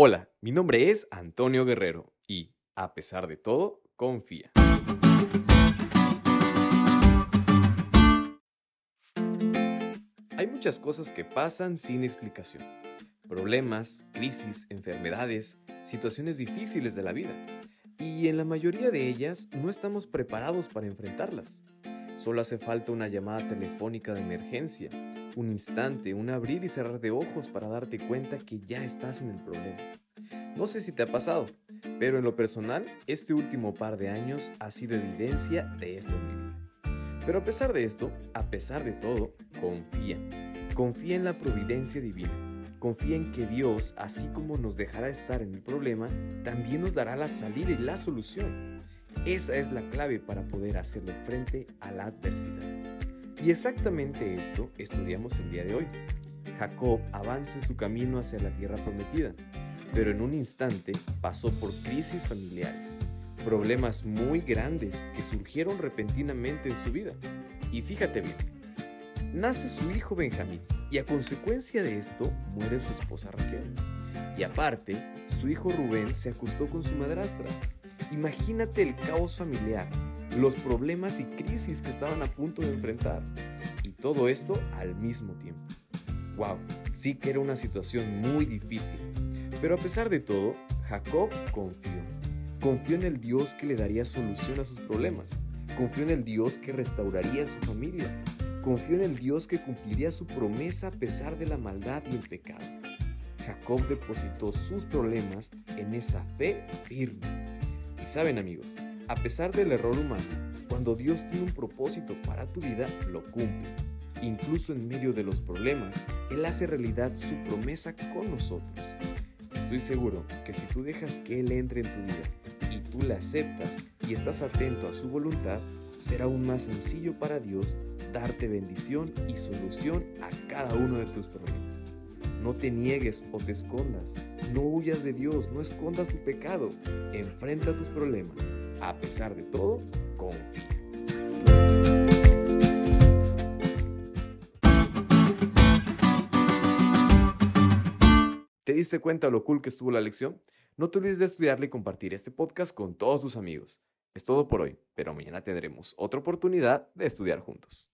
Hola, mi nombre es Antonio Guerrero y, a pesar de todo, confía. Hay muchas cosas que pasan sin explicación. Problemas, crisis, enfermedades, situaciones difíciles de la vida. Y en la mayoría de ellas no estamos preparados para enfrentarlas. Solo hace falta una llamada telefónica de emergencia, un instante, un abrir y cerrar de ojos para darte cuenta que ya estás en el problema. No sé si te ha pasado, pero en lo personal, este último par de años ha sido evidencia de esto en mi vida. Pero a pesar de esto, a pesar de todo, confía. Confía en la providencia divina. Confía en que Dios, así como nos dejará estar en el problema, también nos dará la salida y la solución. Esa es la clave para poder hacerle frente a la adversidad. Y exactamente esto estudiamos el día de hoy. Jacob avanza en su camino hacia la tierra prometida, pero en un instante pasó por crisis familiares, problemas muy grandes que surgieron repentinamente en su vida. Y fíjate bien, nace su hijo Benjamín y a consecuencia de esto muere su esposa Raquel. Y aparte, su hijo Rubén se acostó con su madrastra. Imagínate el caos familiar los problemas y crisis que estaban a punto de enfrentar. Y todo esto al mismo tiempo. ¡Wow! Sí que era una situación muy difícil. Pero a pesar de todo, Jacob confió. Confió en el Dios que le daría solución a sus problemas. Confió en el Dios que restauraría su familia. Confió en el Dios que cumpliría su promesa a pesar de la maldad y el pecado. Jacob depositó sus problemas en esa fe firme. Saben amigos, a pesar del error humano, cuando Dios tiene un propósito para tu vida, lo cumple. Incluso en medio de los problemas, Él hace realidad su promesa con nosotros. Estoy seguro que si tú dejas que Él entre en tu vida y tú la aceptas y estás atento a su voluntad, será aún más sencillo para Dios darte bendición y solución a cada uno de tus problemas. No te niegues o te escondas. No huyas de Dios, no escondas tu pecado. Enfrenta tus problemas a pesar de todo, confía. ¿Te diste cuenta lo cool que estuvo la lección? No te olvides de estudiarle y compartir este podcast con todos tus amigos. Es todo por hoy, pero mañana tendremos otra oportunidad de estudiar juntos.